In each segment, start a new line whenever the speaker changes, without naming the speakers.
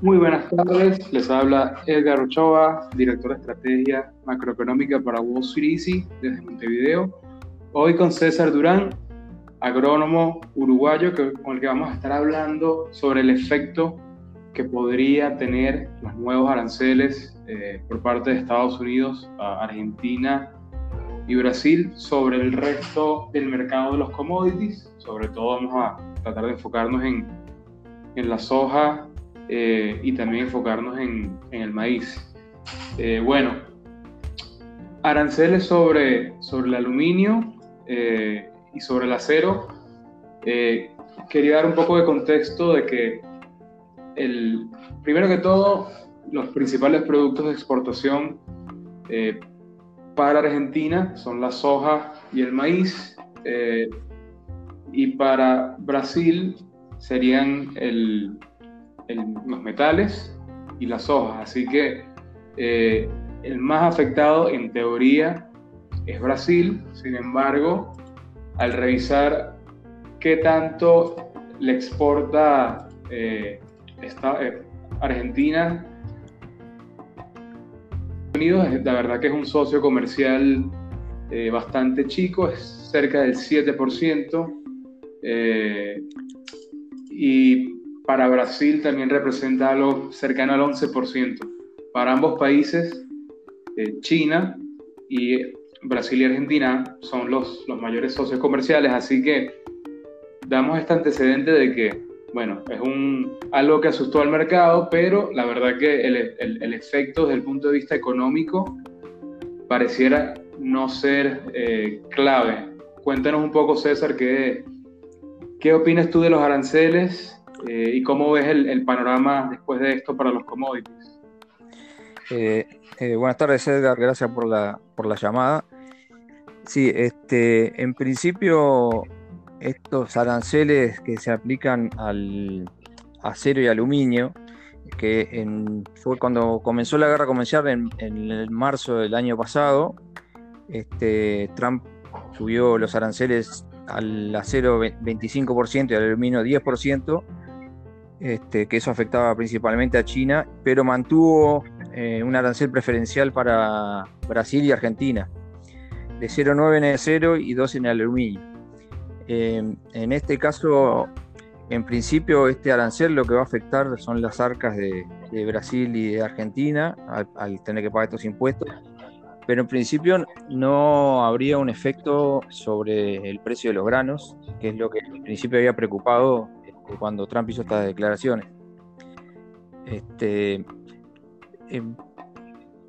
Muy buenas tardes, les habla Edgar Ochoa, director de estrategia macroeconómica para Wall Street Easy desde Montevideo. Hoy con César Durán, agrónomo uruguayo, con el que vamos a estar hablando sobre el efecto que podría tener los nuevos aranceles eh, por parte de Estados Unidos a Argentina y Brasil sobre el resto del mercado de los commodities. Sobre todo vamos a tratar de enfocarnos en, en la soja eh, y también enfocarnos en, en el maíz. Eh, bueno, aranceles sobre, sobre el aluminio eh, y sobre el acero. quería dar un poco de contexto de que, primero que todo, los principales productos de exportación para Argentina son la soja y el maíz. y para Brasil serían los metales y las hojas. Así que eh, el más afectado en teoría es Brasil. Sin embargo, al revisar qué tanto le exporta eh, esta, eh, Argentina, Unidos, la verdad que es un socio comercial bastante chico, es cerca del 7%. y para Brasil también representa algo cercano al 11%. Para ambos países, eh, China y Brasil y Argentina son los, los mayores socios comerciales, así que damos este antecedente de que, bueno, es un, algo que asustó al mercado, pero la verdad que el, el, efecto desde el punto de vista económico pareciera no ser eh, clave. Cuéntanos un poco, César, ¿qué, ¿qué opinas tú de los aranceles eh, ¿Y cómo ves el, panorama después de esto para los commodities?
Eh, buenas tardes, Edgar. Gracias por la, por la llamada. Sí, este, en principio, estos aranceles que se aplican al acero y aluminio, que fue cuando comenzó la guerra comercial en, en marzo del año pasado, este, Trump subió los aranceles al acero 25% y al aluminio 10%, este, que eso afectaba principalmente a China, pero mantuvo eh, un arancel preferencial para Brasil y Argentina, de 0,9 en el acero y 2 en el aluminio. Em, en este caso, en principio, este arancel lo que va a afectar son las arcas de, Brasil y de Argentina al, tener que pagar estos impuestos, pero en principio no habría un efecto sobre el precio de los granos, que es lo que en principio había preocupado cuando Trump hizo estas declaraciones. Este, em,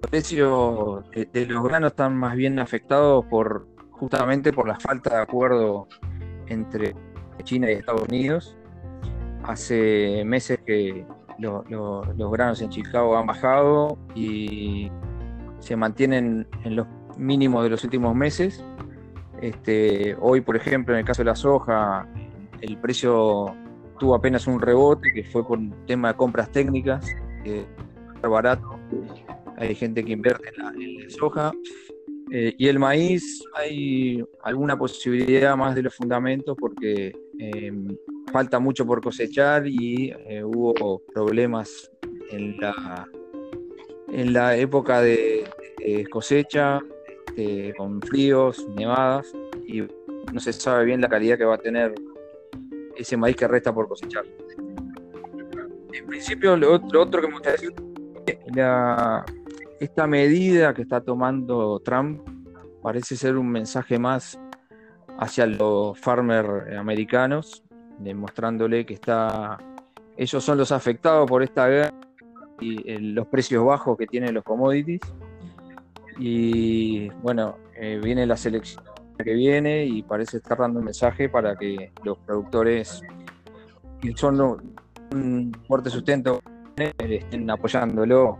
los precios de, los granos están más bien afectados por justamente por la falta de acuerdo entre China y Estados Unidos. Hace meses que los granos en Chicago han bajado y se mantienen en los mínimos de los últimos meses. Este, hoy, por ejemplo, en el caso de la soja, el precio tuvo apenas un rebote que fue por un tema de compras técnicas, que es barato. Hay gente que invierte en la, soja. Eh, y el maíz, hay alguna posibilidad más de los fundamentos porque em, falta mucho por cosechar y eh, hubo problemas en la, en la época de, cosecha, este, con fríos, nevadas, y no se sabe bien la calidad que va a tener ese maíz que resta por cosechar. En principio, lo otro, que me gustaría decir, la, esta medida que está tomando Trump parece ser un mensaje más hacia los farmers americanos, demostrándole que está, ellos son los afectados por esta guerra y los precios bajos que tienen los commodities. Y bueno, eh, viene la selección que viene y parece estar dando un mensaje para que los productores que son un fuerte sustento estén apoyándolo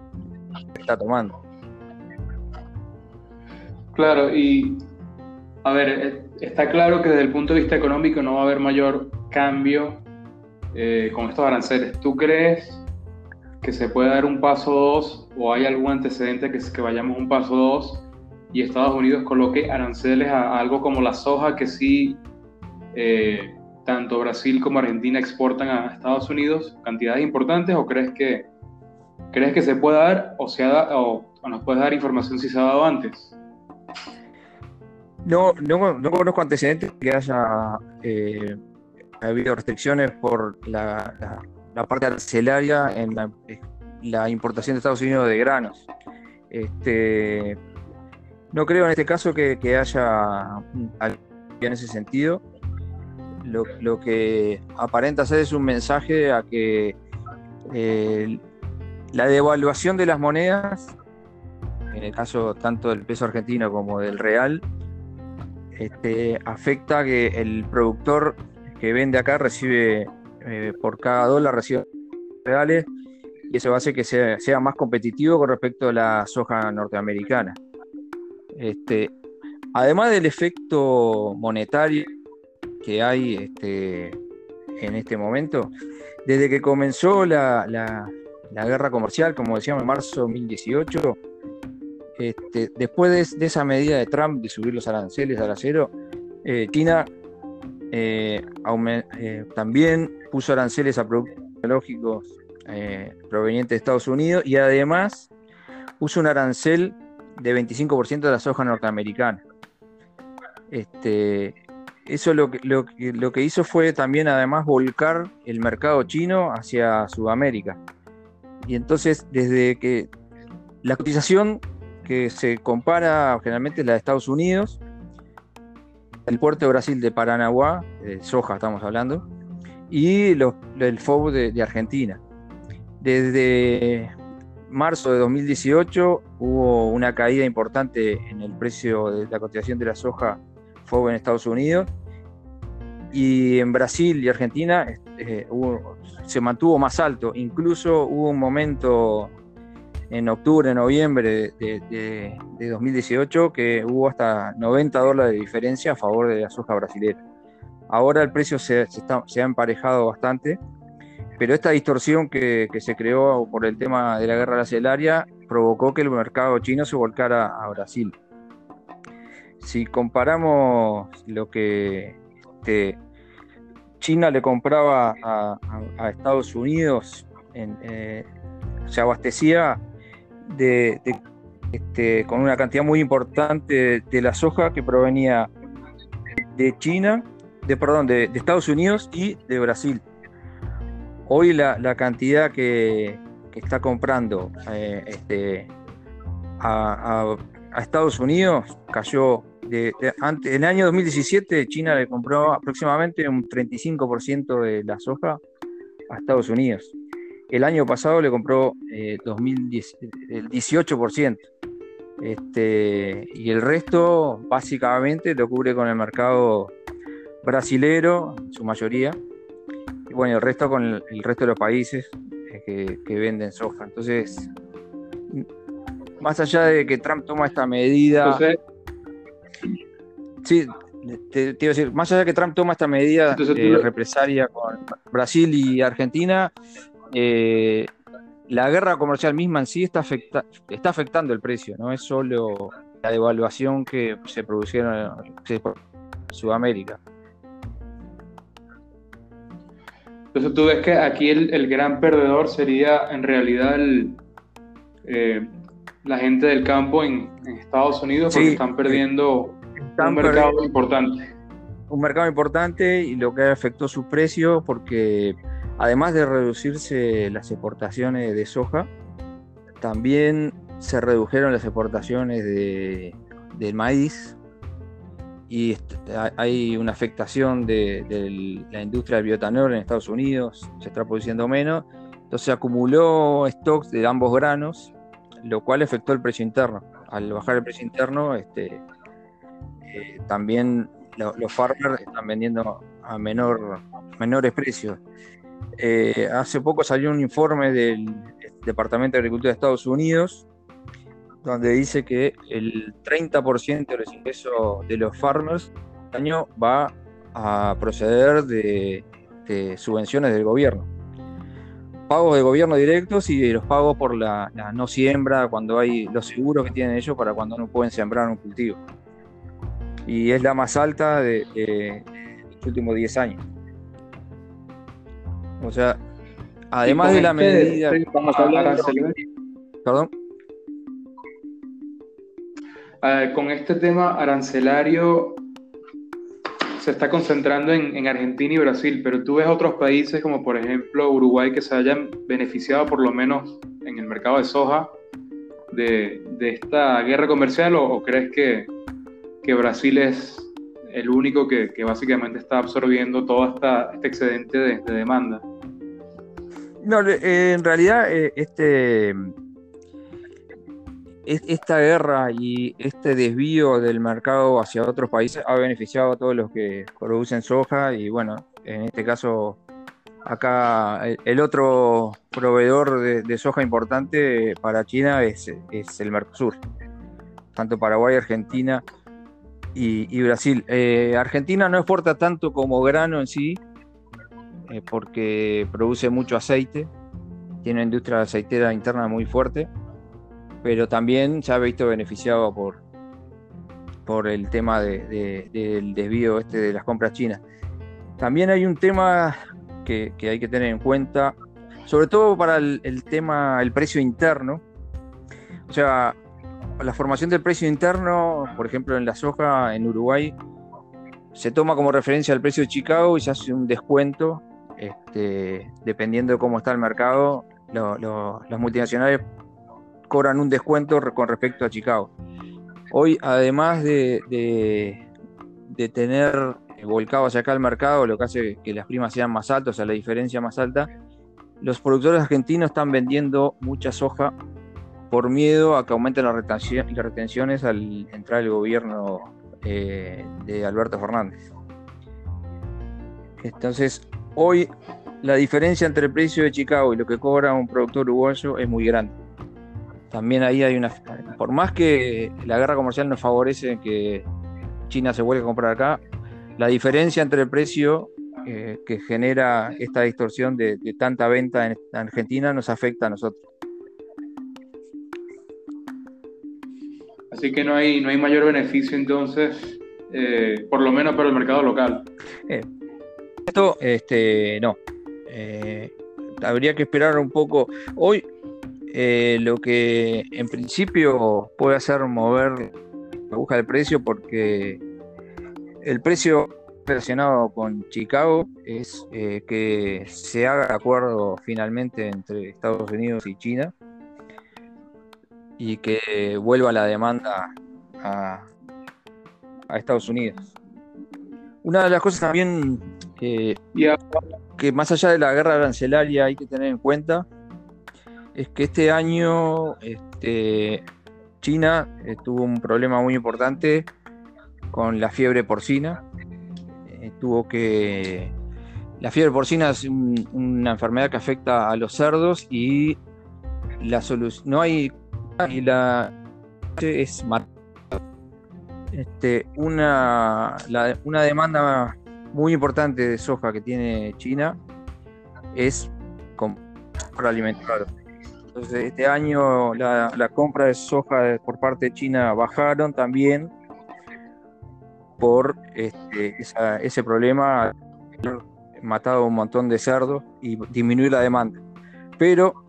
está tomando.
Claro, y a ver, eh, está claro que desde el punto de vista económico no va a haber mayor cambio eh, con estos aranceles. ¿Tú crees que se puede dar un paso 2 o hay algún antecedente que, vayamos un paso 2 y Estados Unidos coloque aranceles a, algo como la soja que sí eh, tanto Brasil como Argentina exportan a Estados Unidos cantidades importantes o crees que crees que se puede dar o, se ha, o, nos puedes dar información si se ha dado antes?
No, no, no conozco antecedentes que haya eh, habido restricciones por la, parte arancelaria en la, importación de Estados Unidos de granos. Este, no creo en este caso que, que haya en ese sentido. Lo, lo, que aparenta ser es un mensaje a que eh, la devaluación de las monedas, en el caso tanto del peso argentino como del real, este, afecta que el productor que vende acá recibe eh, por cada dólar recibe reales y eso hace que sea, más competitivo con respecto a la soja norteamericana. Este, además del efecto monetario que hay este, en este momento, desde que comenzó la guerra comercial, como decíamos, en marzo de 2018, este, después de, esa medida de Trump de subir los aranceles al acero, eh, China eh, eh, también puso aranceles a productos tecnológicos provenientes de Estados Unidos y además puso un arancel de 25% de la soja norteamericana. Este, eso lo lo, lo que hizo fue también además volcar el mercado chino hacia Sudamérica. Y entonces, desde que la cotización que se compara generalmente es la de Estados Unidos, el puerto de Brasil de Paranaguá, de soja estamos hablando, y el FOB de, Argentina. Desde marzo de 2018 hubo una caída importante en el precio de la cotización de la soja FOB en Estados Unidos y en Brasil y Argentina eh, se mantuvo más alto. Incluso hubo un momento en octubre, noviembre de, 2018 que hubo hasta 90 dólares de diferencia a favor de la soja brasileña. Ahora el precio se, ha emparejado bastante, pero esta distorsión que, se creó por el tema de la guerra arancelaria provocó que el mercado chino se volcara a Brasil. Si comparamos lo que este, China le compraba a, Estados Unidos, eh, se abastecía de, este, con una cantidad muy importante de, la soja que provenía de China, de, perdón, de, Estados Unidos y de Brasil. Hoy la, cantidad que, está comprando eh, este, a, a Estados Unidos cayó en el año 2017 China le compró aproximadamente un 35% de la soja a Estados Unidos. El año pasado le compró eh, el 18%. Este, y el resto básicamente lo cubre con el mercado brasilero, su mayoría. Y bueno, el resto con el, resto de los países eh, que, venden soja. Entonces, más allá de que Trump toma esta medida... Sí, te, iba a decir, más allá de que Trump toma esta medida de represalia con Brasil y Argentina, eh, la guerra comercial misma en sí está, está afectando el precio, no es solo la devaluación que se produjeron en Sudamérica.
Entonces tú ves que aquí el, gran perdedor sería en realidad eh, la gente del campo en, Estados Unidos porque están perdiendo un mercado importante.
Un mercado importante y lo que afectó su precio porque además de reducirse las exportaciones de soja, también se redujeron las exportaciones de, maíz y hay una afectación de, la industria del biotanol en Estados Unidos, se está produciendo menos, entonces se acumuló stocks de ambos granos, lo cual afectó el precio interno. Al bajar el precio interno, este, eh, también los farmers están vendiendo a menor, menores precios. Eh, hace poco salió un informe del Departamento de Agricultura de Estados Unidos donde dice que el 30% de los ingresos de los farmers este año va a proceder de, subvenciones del gobierno. Pagos de gobierno directos y los pagos por la, no siembra, cuando hay los seguros que tienen ellos para cuando no pueden sembrar un cultivo. Y es la más alta de, los últimos 10 años. O sea, además de la medida... Estamos hablando,
Perdón. Ah, con este tema arancelario se está concentrando en, Argentina y Brasil, pero tú ves otros países como por ejemplo Uruguay que se hayan beneficiado por lo menos en el mercado de soja de, esta guerra comercial o, crees que, Brasil es el único que, básicamente está absorbiendo todo este excedente de, demanda?
No, en realidad eh, este esta guerra y este desvío del mercado hacia otros países ha beneficiado a todos los que producen soja y bueno, en este caso acá el, otro proveedor de, soja importante para China es, el Mercosur, tanto Paraguay, Argentina y, Brasil. Eh, Argentina no exporta tanto como grano en sí, eh, porque produce mucho aceite, tiene una industria aceitera interna muy fuerte pero también se ha visto beneficiado por, por el tema del desvío este de las compras chinas. También hay un tema que, hay que tener en cuenta, sobre todo para el, tema, el precio interno. O sea, la formación del precio interno, por ejemplo, en la soja en Uruguay, se toma como referencia el precio de Chicago y se hace un descuento, este, dependiendo de cómo está el mercado. las multinacionales cobran un descuento con respecto a Chicago. Hoy, además de, de, tener volcado hacia acá el mercado, lo que hace que las primas sean más altas, o sea, la diferencia más alta, los productores argentinos están vendiendo mucha soja por miedo a que aumenten las, retenciones al entrar el gobierno eh, de Alberto Fernández. Entonces, hoy la diferencia entre el precio de Chicago y lo que cobra un productor uruguayo es muy grande también ahí hay una. Por más que la guerra comercial nos favorece que China se vuelva a comprar acá, la diferencia entre el precio eh, que genera esta distorsión de, tanta venta en Argentina nos afecta a nosotros.
Así que no hay, no hay mayor beneficio entonces, eh, por lo menos para el mercado local.
Eh, esto, este, no. habría que esperar un poco. Hoy eh, lo que en principio puede hacer mover la aguja del precio porque el precio relacionado con Chicago es eh, que se haga acuerdo finalmente entre Estados Unidos y China y que vuelva la demanda a, Estados Unidos. Una de las cosas también que más allá de la guerra arancelaria hay que tener en cuenta es que este año este, China eh, tuvo un problema muy importante con la fiebre porcina. Eh, tuvo que. La fiebre porcina es una enfermedad que afecta a los cerdos y la solución. No hay. Y la. Es este, una, una demanda muy importante de soja que tiene China es para alimentar entonces, este año la, compra de soja por parte de China bajaron también por este, ese problema, matado un montón de cerdos y disminuir la demanda. Pero,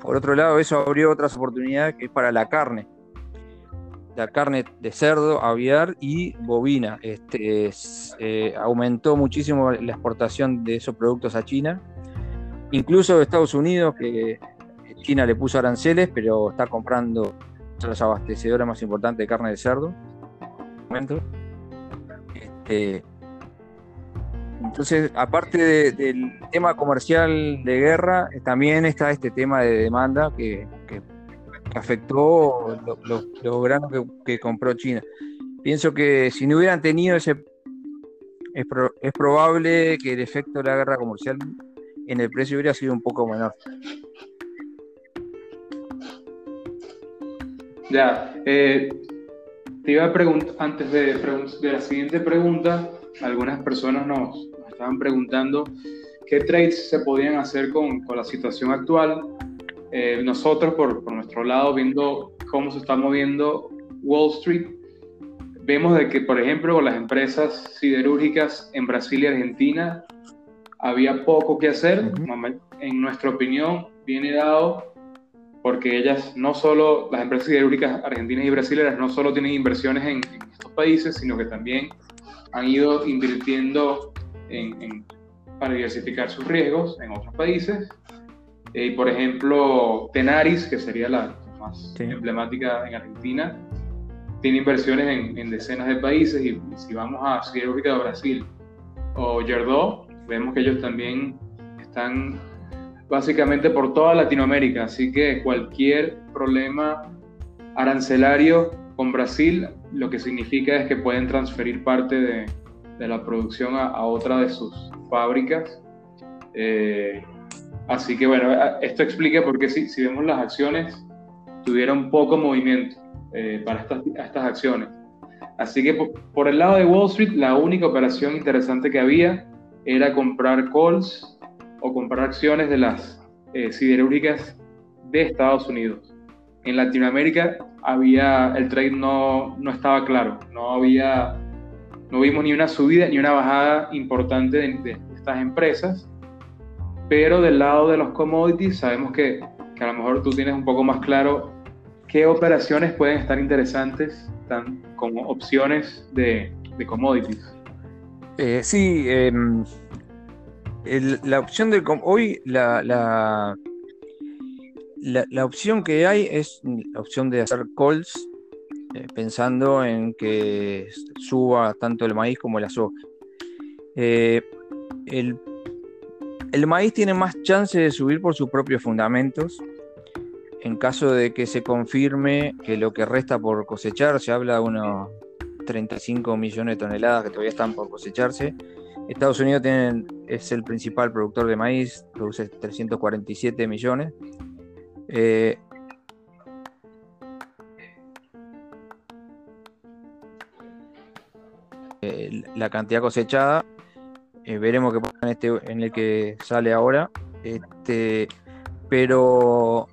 por otro lado, eso abrió otras oportunidades que es para la carne. La carne de cerdo, aviar y bovina. Este, eh, aumentó muchísimo la exportación de esos productos a China. Incluso Estados Unidos, que China le puso aranceles, pero está comprando los abastecedores más importantes de carne de cerdo. Este, entonces, aparte del tema comercial de guerra, también está este tema de demanda que, afectó los granos que, compró China. Pienso que si no hubieran tenido ese... Es, es probable que el efecto de la guerra comercial en el precio hubiera sido un poco menor.
Ya, eh, te iba a preguntar, antes de, la siguiente pregunta, algunas personas nos, estaban preguntando qué trades se podían hacer con, con la situación actual. Eh, nosotros, por, por, nuestro lado, viendo cómo se está moviendo Wall Street, vemos de que, por ejemplo, con las empresas siderúrgicas en Brasil y Argentina, había poco que hacer. En nuestra opinión, viene dado porque ellas no solo, las empresas siderúrgicas argentinas y brasileñas no solo tienen inversiones en, estos países, sino que también han ido invirtiendo en, para diversificar sus riesgos en otros países. Eh, y por ejemplo, Tenaris, que sería la más emblemática en Argentina, tiene inversiones en, decenas de países y, si vamos a Siderúrgica de Brasil o Yerdó, vemos que ellos también están básicamente por toda Latinoamérica, así que cualquier problema arancelario con Brasil, lo que significa es que pueden transferir parte de, de la producción a, otra de sus fábricas. Eh, así que bueno, esto explica por qué si, si vemos las acciones tuvieron poco movimiento eh, para estas, estas, acciones. Así que por, el lado de Wall Street, la única operación interesante que había era comprar calls o comprar acciones de las eh, siderúrgicas de Estados Unidos. En Latinoamérica había el trade no, no estaba claro, no había no vimos ni una subida ni una bajada importante de, estas empresas, pero del lado de los commodities sabemos que, que, a lo mejor tú tienes un poco más claro qué operaciones pueden estar interesantes tan, como opciones de, commodities.
Eh, sí, la opción del... Hoy la, la, la, opción que hay es la opción de hacer calls eh, pensando en que suba tanto el maíz como la soja. Eh, el, el, maíz tiene más chance de subir por sus propios fundamentos. En caso de que se confirme que lo que resta por cosechar, se habla de unos 35 millones de toneladas que todavía están por cosecharse. Estados Unidos es el principal productor de maíz, produce 347 millones. Eh, la cantidad cosechada. Eh, veremos qué pasa en, este, en el que sale ahora. Este, pero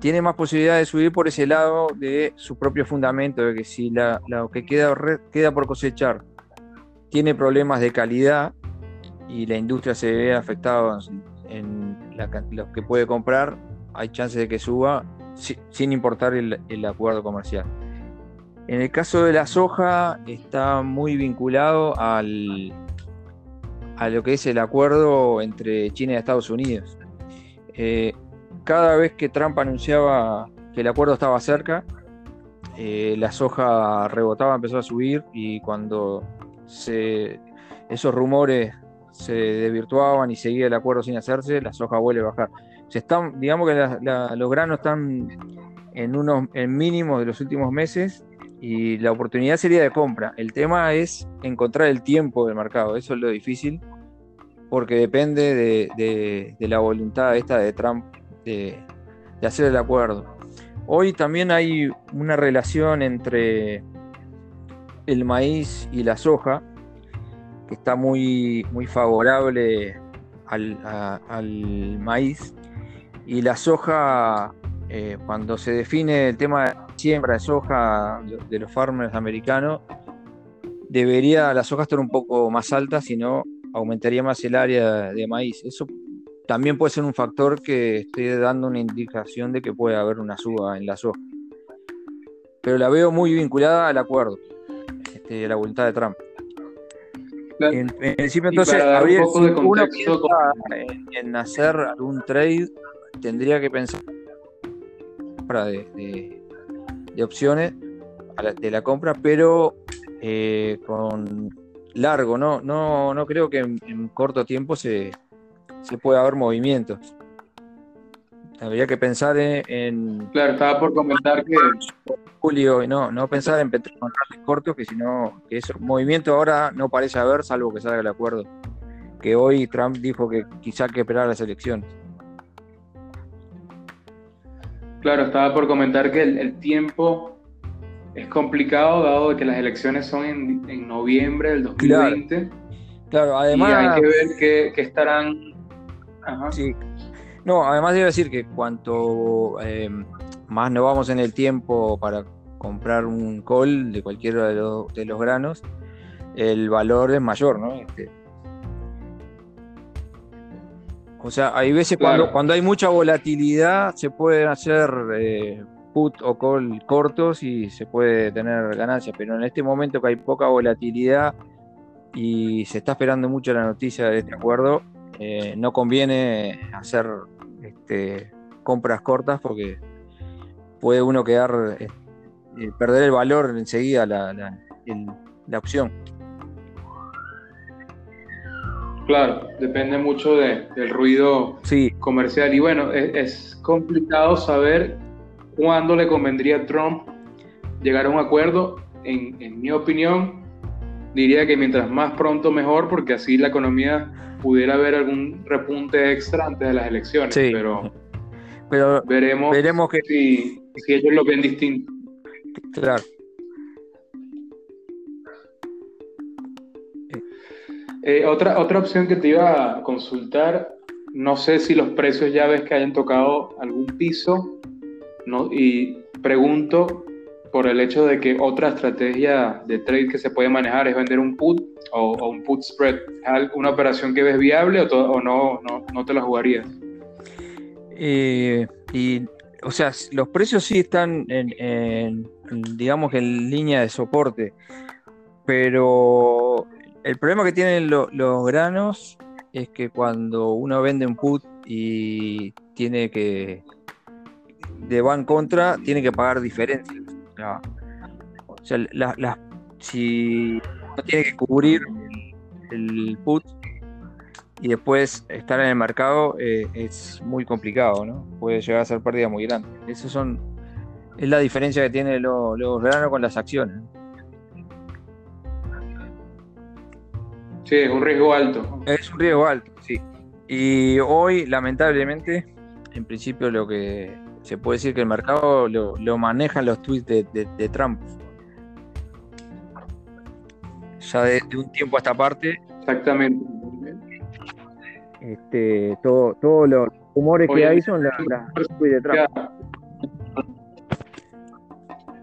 tiene más posibilidad de subir por ese lado de su propio fundamento, de que si la, lo que queda, queda por cosechar tiene problemas de calidad y la industria se ve afectada en, lo que puede comprar, hay chances de que suba sin importar el acuerdo comercial. En el caso de la soja está muy vinculado al, a lo que es el acuerdo entre China y Estados Unidos. Eh, cada vez que Trump anunciaba que el acuerdo estaba cerca, eh, la soja rebotaba, empezó a subir y cuando esos rumores se desvirtuaban y seguía el acuerdo sin hacerse, la soja vuelve a bajar. Se están, digamos que los granos están en unos en mínimos de los últimos meses y la oportunidad sería de compra. El tema es encontrar el tiempo del mercado, eso es lo difícil, porque depende de, la voluntad esta de Trump de, hacer el acuerdo. Hoy también hay una relación entre el maíz y la soja, que está muy, muy favorable al, al maíz, y la soja, eh, cuando se define el tema de siembra de soja de los farmers americanos, debería la soja estar un poco más alta, si no aumentaría más el área de maíz. Eso también puede ser un factor que esté dando una indicación de que puede haber una suba en la soja. Pero la veo muy vinculada al acuerdo, este, la voluntad de Trump. En, principio, entonces, habría, si uno en, hacer algún trade, tendría que pensar para de de opciones de la compra, pero eh, con largo, ¿no? No, no creo que en, corto tiempo se, se pueda haber movimientos. Habría que pensar en,
Claro, estaba por comentar que.
Julio, no, no pensar en contratos cortos, que si no, que eso, movimiento ahora no parece haber, salvo que salga el acuerdo. Que hoy Trump dijo que quizá hay que esperar las elecciones.
Claro, estaba por comentar que el, tiempo es complicado dado que las elecciones son en, noviembre del 2020.
Claro, además...
Y hay que ver qué, estarán
Sí. No, además debo decir que cuanto eh, más nos vamos en el tiempo para comprar un col de cualquiera de los, de los granos, el valor es mayor, ¿no? Este, o sea, hay veces cuando, cuando hay mucha volatilidad se pueden hacer eh, put o call cortos y se puede tener ganancias, pero en este momento que hay poca volatilidad y se está esperando mucho la noticia de este acuerdo, eh, no conviene hacer este, compras cortas porque puede uno quedar, eh, perder el valor enseguida la, la, opción.
Claro, depende mucho del ruido comercial. Y bueno, es, es, complicado saber cuándo le convendría a Trump llegar a un acuerdo. En, en, mi opinión, diría que mientras más pronto mejor, porque así la economía pudiera haber algún repunte extra antes de las elecciones. Pero,
pero veremos, veremos que...
si, si ellos lo ven distinto.
Claro.
Eh, otra, otra opción que te iba a consultar, no sé si los precios ya ves que hayan tocado algún piso, ¿no? y pregunto por el hecho de que otra estrategia de trade que se puede manejar es vender un put o, un put spread. ¿Es una operación que ves viable o, no, no, te la jugarías?
Eh, y, o sea, los precios sí están en, digamos que en línea de soporte, pero el problema que tienen los granos es que cuando uno vende un put y tiene que de van contra, tiene que pagar diferencias. O sea, si no tiene que cubrir el, put y después estar en el mercado eh, es muy complicado, ¿no? Puede llegar a ser pérdida muy grande. Eso son es la diferencia que tiene los, granos con las acciones.
Sí, es un riesgo alto.
Es un riesgo alto, sí. Y hoy, lamentablemente, en principio lo que se puede decir que el mercado lo, lo manejan los tweets de, Trump. Ya de, un tiempo a esta parte.
Exactamente.
Este, todo, todos los rumores que hay son los tweets de Trump.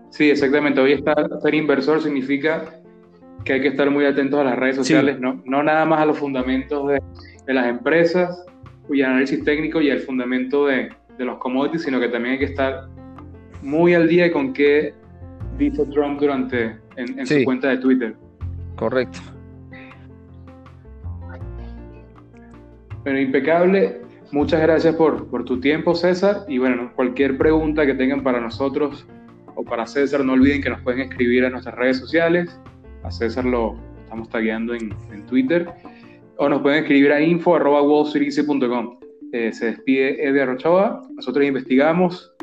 Sí, exactamente. Hoy estar, ser inversor significa que hay que estar muy atentos a las redes sociales, no, no nada más a los fundamentos de, de las empresas y análisis técnico y el fundamento de, de los commodities, sino que también hay que estar muy al día con qué dijo Trump durante en, su cuenta de Twitter.
Correcto.
Bueno, impecable. Muchas gracias por, por tu tiempo, César. Y bueno, cualquier pregunta que tengan para nosotros o para César, no olviden que nos pueden escribir a nuestras redes sociales. A César lo estamos tagueando en, en Twitter. O nos pueden escribir a info.wallstreeteasy.com. Eh, se despide Edgar Rochoa. Nosotros investigamos